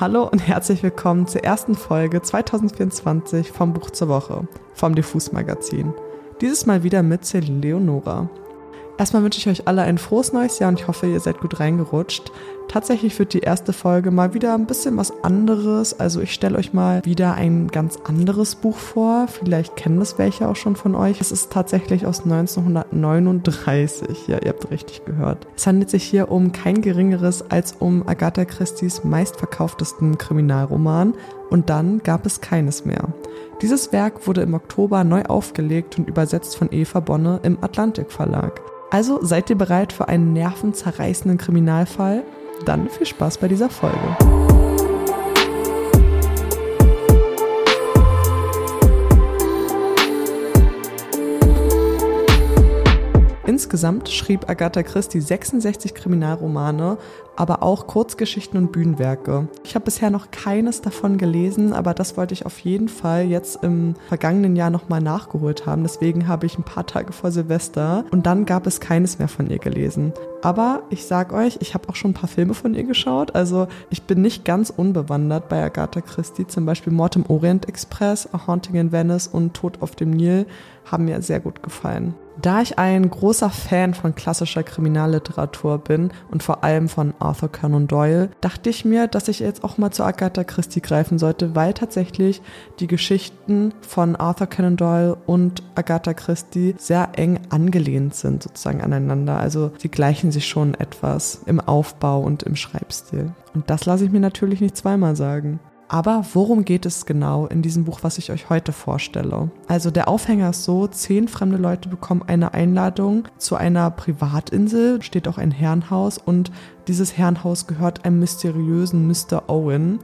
Hallo und herzlich willkommen zur ersten Folge 2024 vom Buch zur Woche vom Diffus Magazin. Dieses Mal wieder mit Celine Leonora. Erstmal wünsche ich euch alle ein frohes neues Jahr und ich hoffe, ihr seid gut reingerutscht. Tatsächlich wird die erste Folge mal wieder ein bisschen was anderes. Also ich stelle euch mal wieder ein ganz anderes Buch vor. Vielleicht kennen das welche auch schon von euch. Es ist tatsächlich aus 1939. Ja, ihr habt richtig gehört. Es handelt sich hier um kein geringeres als um Agatha Christie's meistverkauftesten Kriminalroman. Und dann gab es keines mehr. Dieses Werk wurde im Oktober neu aufgelegt und übersetzt von Eva Bonne im Atlantik Verlag. Also seid ihr bereit für einen nervenzerreißenden Kriminalfall? Dann viel Spaß bei dieser Folge. Insgesamt schrieb Agatha Christie 66 Kriminalromane, aber auch Kurzgeschichten und Bühnenwerke. Ich habe bisher noch keines davon gelesen, aber das wollte ich auf jeden Fall jetzt im vergangenen Jahr nochmal nachgeholt haben. Deswegen habe ich ein paar Tage vor Silvester und dann gab es keines mehr von ihr gelesen. Aber ich sag euch, ich habe auch schon ein paar Filme von ihr geschaut. Also ich bin nicht ganz unbewandert bei Agatha Christie. Zum Beispiel Mord im Orient Express, A Haunting in Venice und Tod auf dem Nil haben mir sehr gut gefallen. Da ich ein großer Fan von klassischer Kriminalliteratur bin und vor allem von Arthur Conan Doyle, dachte ich mir, dass ich jetzt auch mal zu Agatha Christie greifen sollte, weil tatsächlich die Geschichten von Arthur Conan Doyle und Agatha Christie sehr eng angelehnt sind sozusagen aneinander. Also sie gleichen sich schon etwas im Aufbau und im Schreibstil. Und das lasse ich mir natürlich nicht zweimal sagen. Aber worum geht es genau in diesem Buch, was ich euch heute vorstelle? Also der Aufhänger ist so, zehn fremde Leute bekommen eine Einladung zu einer Privatinsel, steht auch ein Herrenhaus und dieses Herrenhaus gehört einem mysteriösen Mr. Owen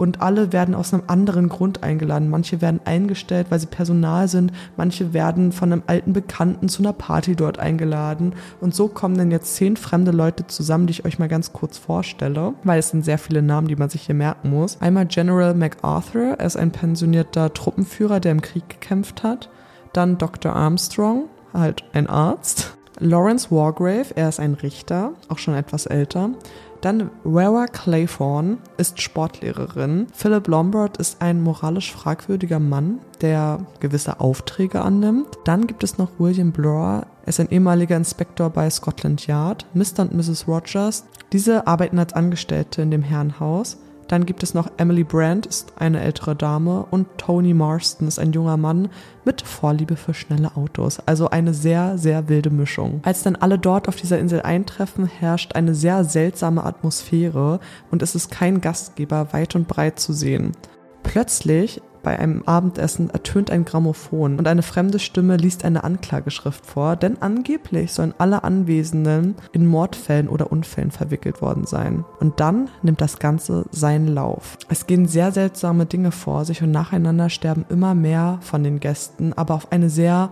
und alle werden aus einem anderen Grund eingeladen. Manche werden eingestellt, weil sie Personal sind, manche werden von einem alten Bekannten zu einer Party dort eingeladen und so kommen dann jetzt zehn fremde Leute zusammen, die ich euch mal ganz kurz vorstelle, weil es sind sehr viele Namen, die man sich hier merken muss. Einmal General MacArthur, er ist ein pensionierter Truppenführer, der im Krieg gekämpft hat. Dann Dr. Armstrong, halt ein Arzt. Lawrence Wargrave, er ist ein Richter, auch schon etwas älter. Dann Vera Claythorne ist Sportlehrerin. Philip Lombard ist ein moralisch fragwürdiger Mann, der gewisse Aufträge annimmt. Dann gibt es noch William Blur. Er ist ein ehemaliger Inspektor bei Scotland Yard. Mr. und Mrs. Rogers. Diese arbeiten als Angestellte in dem Herrenhaus. Dann gibt es noch Emily Brandt, ist eine ältere Dame, und Tony Marston ist ein junger Mann mit Vorliebe für schnelle Autos. Also eine sehr, sehr wilde Mischung. Als dann alle dort auf dieser Insel eintreffen, herrscht eine sehr seltsame Atmosphäre und es ist kein Gastgeber weit und breit zu sehen. Plötzlich bei einem Abendessen ertönt ein Grammophon und eine fremde Stimme liest eine Anklageschrift vor, denn angeblich sollen alle Anwesenden in Mordfällen oder Unfällen verwickelt worden sein. Und dann nimmt das Ganze seinen Lauf. Es gehen sehr seltsame Dinge vor sich und nacheinander sterben immer mehr von den Gästen, aber auf eine sehr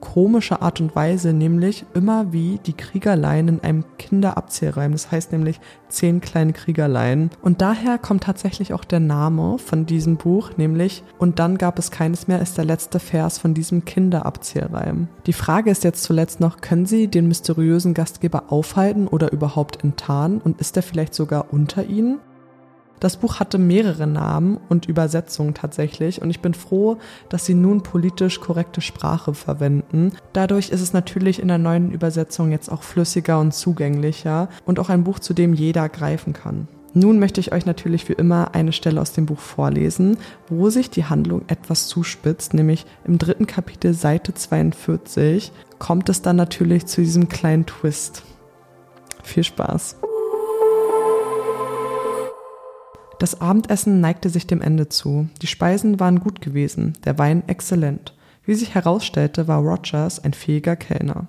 komische Art und Weise, nämlich immer wie die Kriegerlein in einem Kinderabzählreim. Das heißt nämlich zehn kleine Kriegerlein. Und daher kommt tatsächlich auch der Name von diesem Buch, nämlich Und dann gab es keines mehr, ist der letzte Vers von diesem Kinderabzählreim. Die Frage ist jetzt zuletzt noch, können Sie den mysteriösen Gastgeber aufhalten oder überhaupt enttarnen? Und ist er vielleicht sogar unter Ihnen? Das Buch hatte mehrere Namen und Übersetzungen tatsächlich und ich bin froh, dass sie nun politisch korrekte Sprache verwenden. Dadurch ist es natürlich in der neuen Übersetzung jetzt auch flüssiger und zugänglicher und auch ein Buch, zu dem jeder greifen kann. Nun möchte ich euch natürlich wie immer eine Stelle aus dem Buch vorlesen, wo sich die Handlung etwas zuspitzt, nämlich im dritten Kapitel Seite 42 kommt es dann natürlich zu diesem kleinen Twist. Viel Spaß! Das Abendessen neigte sich dem Ende zu. Die Speisen waren gut gewesen, der Wein exzellent. Wie sich herausstellte, war Rogers ein fähiger Kellner.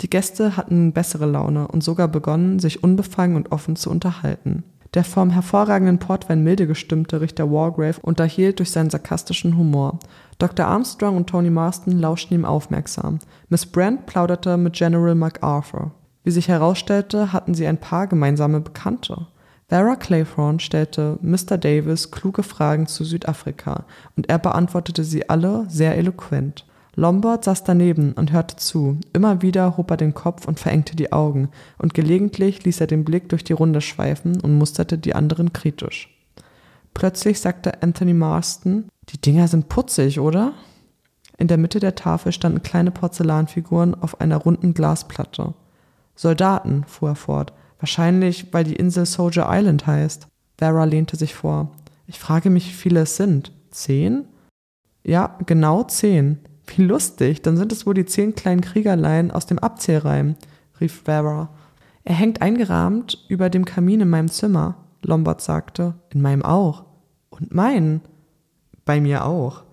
Die Gäste hatten bessere Laune und sogar begonnen, sich unbefangen und offen zu unterhalten. Der vom hervorragenden Portwein milde gestimmte Richter Wargrave unterhielt durch seinen sarkastischen Humor. Dr. Armstrong und Tony Marston lauschten ihm aufmerksam. Miss Brand plauderte mit General MacArthur. Wie sich herausstellte, hatten sie ein paar gemeinsame Bekannte. Vera Claythorne stellte Mr. Davis kluge Fragen zu Südafrika und er beantwortete sie alle sehr eloquent. Lombard saß daneben und hörte zu. Immer wieder hob er den Kopf und verengte die Augen, und gelegentlich ließ er den Blick durch die Runde schweifen und musterte die anderen kritisch. Plötzlich sagte Anthony Marston, die Dinger sind putzig, oder? In der Mitte der Tafel standen kleine Porzellanfiguren auf einer runden Glasplatte. Soldaten, fuhr er fort, wahrscheinlich, weil die Insel Soldier Island heißt. Vera lehnte sich vor. Ich frage mich, wie viele es sind. Zehn? Ja, genau zehn. Wie lustig, dann sind es wohl die zehn kleinen Kriegerlein aus dem Abzählreim, rief Vera. Er hängt eingerahmt über dem Kamin in meinem Zimmer, Lombard sagte. In meinem auch. Und meinen? Bei mir auch.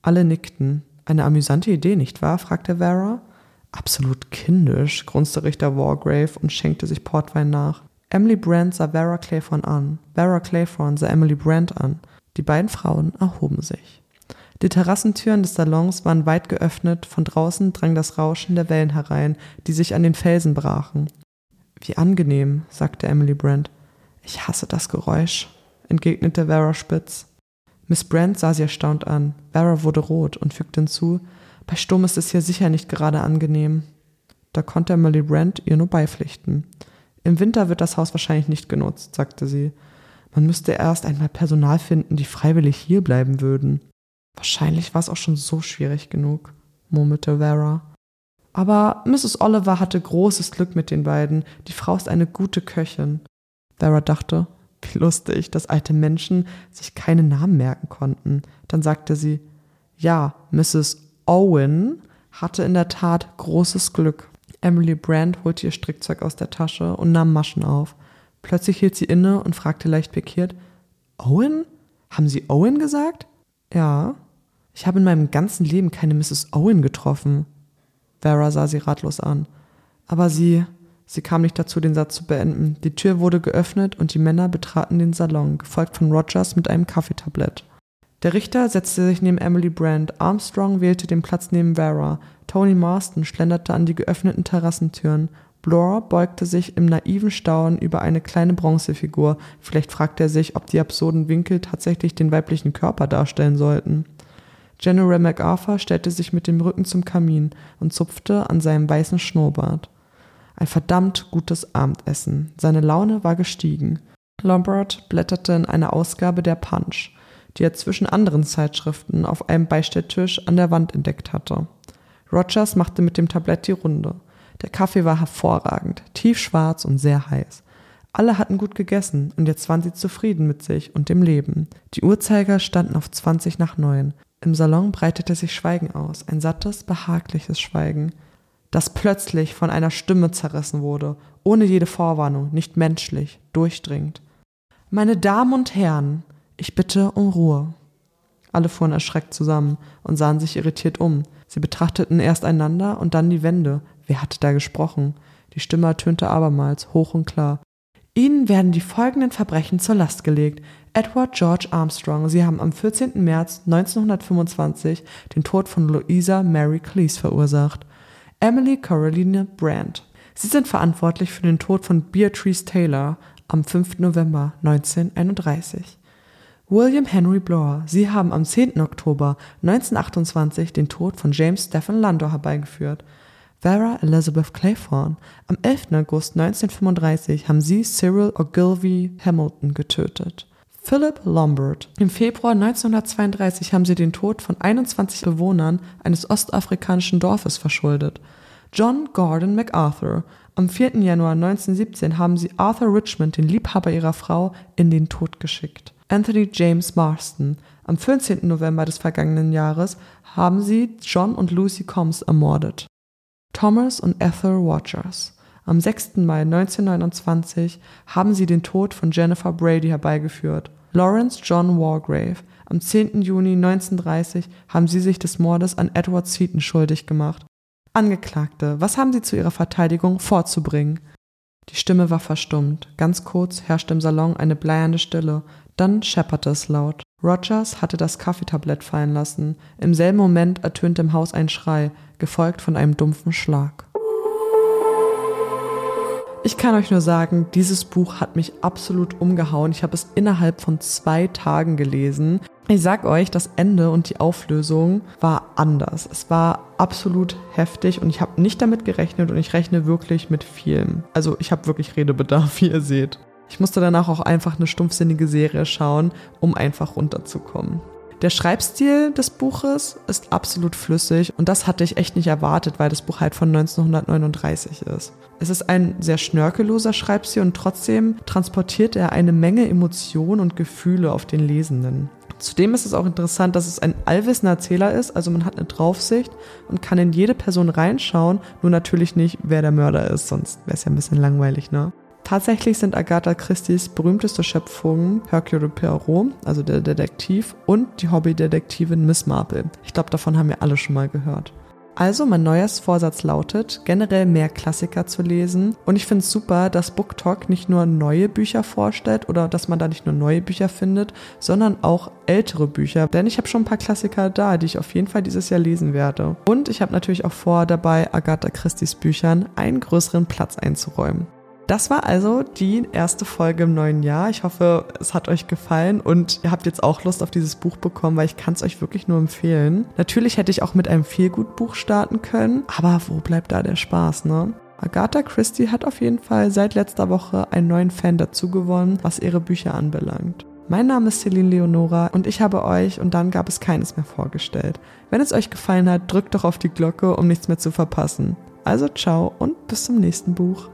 Alle nickten. Eine amüsante Idee, nicht wahr? fragte Vera. Absolut kindisch, grunzte Richter Wargrave und schenkte sich Portwein nach. Emily Brand sah Vera Claythorne an. Vera Claythorne sah Emily Brand an. Die beiden Frauen erhoben sich. Die Terrassentüren des Salons waren weit geöffnet, von draußen drang das Rauschen der Wellen herein, die sich an den Felsen brachen. Wie angenehm, sagte Emily Brand. Ich hasse das Geräusch, entgegnete Vera spitz. Miss Brand sah sie erstaunt an. Vera wurde rot und fügte hinzu, bei Sturm ist es hier sicher nicht gerade angenehm. Da konnte Emily Brand ihr nur beipflichten. Im Winter wird das Haus wahrscheinlich nicht genutzt, sagte sie. Man müsste erst einmal Personal finden, die freiwillig hier bleiben würden. Wahrscheinlich war es auch schon so schwierig genug, murmelte Vera. Aber Mrs. Oliver hatte großes Glück mit den beiden. Die Frau ist eine gute Köchin. Vera dachte, wie lustig, dass alte Menschen sich keine Namen merken konnten. Dann sagte sie, ja, Mrs. Owen hatte in der Tat großes Glück. Emily Brand holte ihr Strickzeug aus der Tasche und nahm Maschen auf. Plötzlich hielt sie inne und fragte leicht pikiert, Owen? Haben Sie Owen gesagt? Ja. Ich habe in meinem ganzen Leben keine Mrs. Owen getroffen. Vera sah sie ratlos an. Aber sie, sie kam nicht dazu, den Satz zu beenden. Die Tür wurde geöffnet und die Männer betraten den Salon, gefolgt von Rogers mit einem Kaffeetablett. Der Richter setzte sich neben Emily Brand, Armstrong wählte den Platz neben Vera, Tony Marston schlenderte an die geöffneten Terrassentüren, Blore beugte sich im naiven Staunen über eine kleine Bronzefigur, vielleicht fragte er sich, ob die absurden Winkel tatsächlich den weiblichen Körper darstellen sollten. General MacArthur stellte sich mit dem Rücken zum Kamin und zupfte an seinem weißen Schnurrbart. Ein verdammt gutes Abendessen. Seine Laune war gestiegen. Lombard blätterte in einer Ausgabe der Punch, die er zwischen anderen Zeitschriften auf einem Beistelltisch an der Wand entdeckt hatte. Rogers machte mit dem Tablett die Runde. Der Kaffee war hervorragend, tiefschwarz und sehr heiß. Alle hatten gut gegessen und jetzt waren sie zufrieden mit sich und dem Leben. Die Uhrzeiger standen auf 20 nach neun. Im Salon breitete sich Schweigen aus, ein sattes, behagliches Schweigen, das plötzlich von einer Stimme zerrissen wurde, ohne jede Vorwarnung, nicht menschlich, durchdringend. Meine Damen und Herren, ich bitte um Ruhe. Alle fuhren erschreckt zusammen und sahen sich irritiert um. Sie betrachteten erst einander und dann die Wände. Wer hatte da gesprochen? Die Stimme ertönte abermals, hoch und klar. Ihnen werden die folgenden Verbrechen zur Last gelegt. Edward George Armstrong, Sie haben am 14. März 1925 den Tod von Louisa Mary Cleese verursacht. Emily Caroline Brandt. Sie sind verantwortlich für den Tod von Beatrice Taylor am 5. November 1931. William Henry Blower, Sie haben am 10. Oktober 1928 den Tod von James Stephen Landor herbeigeführt. Vera Elizabeth Claythorne, am 11. August 1935 haben Sie Cyril Ogilvy Hamilton getötet. Philip Lombard. Im Februar 1932 haben sie den Tod von 21 Bewohnern eines ostafrikanischen Dorfes verschuldet. John Gordon MacArthur. Am 4. Januar 1917 haben sie Arthur Richmond, den Liebhaber ihrer Frau, in den Tod geschickt. Anthony James Marston. Am 14. November des vergangenen Jahres haben sie John und Lucy Combs ermordet. Thomas und Ethel Rogers. Am 6. Mai 1929 haben sie den Tod von Jennifer Brady herbeigeführt. Lawrence John Wargrave. Am 10. Juni 1930 haben sie sich des Mordes an Edward Seaton schuldig gemacht. Angeklagte, was haben Sie zu Ihrer Verteidigung vorzubringen? Die Stimme war verstummt. Ganz kurz herrschte im Salon eine bleiernde Stille. Dann schepperte es laut. Rogers hatte das Kaffeetablett fallen lassen. Im selben Moment ertönte im Haus ein Schrei, gefolgt von einem dumpfen Schlag. Ich kann euch nur sagen, dieses Buch hat mich absolut umgehauen. Ich habe es innerhalb von zwei Tagen gelesen. Ich sag euch, das Ende und die Auflösung war anders. Es war absolut heftig und ich habe nicht damit gerechnet und ich rechne wirklich mit vielem. Also ich habe wirklich Redebedarf, wie ihr seht. Ich musste danach auch einfach eine stumpfsinnige Serie schauen, um einfach runterzukommen. Der Schreibstil des Buches ist absolut flüssig und das hatte ich echt nicht erwartet, weil das Buch halt von 1939 ist. Es ist ein sehr schnörkelloser Schreibstil und trotzdem transportiert er eine Menge Emotionen und Gefühle auf den Lesenden. Zudem ist es auch interessant, dass es ein allwissender Erzähler ist, also man hat eine Draufsicht und kann in jede Person reinschauen, nur natürlich nicht, wer der Mörder ist, sonst wäre es ja ein bisschen langweilig, ne? Tatsächlich sind Agatha Christie's berühmteste Schöpfungen Hercule Poirot, also der Detektiv, und die Hobbydetektivin Miss Marple. Ich glaube, davon haben wir alle schon mal gehört. Also mein neues Vorsatz lautet, generell mehr Klassiker zu lesen. Und ich finde es super, dass BookTalk nicht nur neue Bücher vorstellt oder dass man da nicht nur neue Bücher findet, sondern auch ältere Bücher. Denn ich habe schon ein paar Klassiker da, die ich auf jeden Fall dieses Jahr lesen werde. Und ich habe natürlich auch vor, dabei Agatha Christie's Büchern einen größeren Platz einzuräumen. Das war also die erste Folge im neuen Jahr. Ich hoffe, es hat euch gefallen und ihr habt jetzt auch Lust auf dieses Buch bekommen, weil ich kann es euch wirklich nur empfehlen. Natürlich hätte ich auch mit einem Feelgood-Buch starten können, aber wo bleibt da der Spaß, ne? Agatha Christie hat auf jeden Fall seit letzter Woche einen neuen Fan dazu gewonnen, was ihre Bücher anbelangt. Mein Name ist Celine Leonora und ich habe euch und dann gab es keines mehr vorgestellt. Wenn es euch gefallen hat, drückt doch auf die Glocke, um nichts mehr zu verpassen. Also ciao und bis zum nächsten Buch.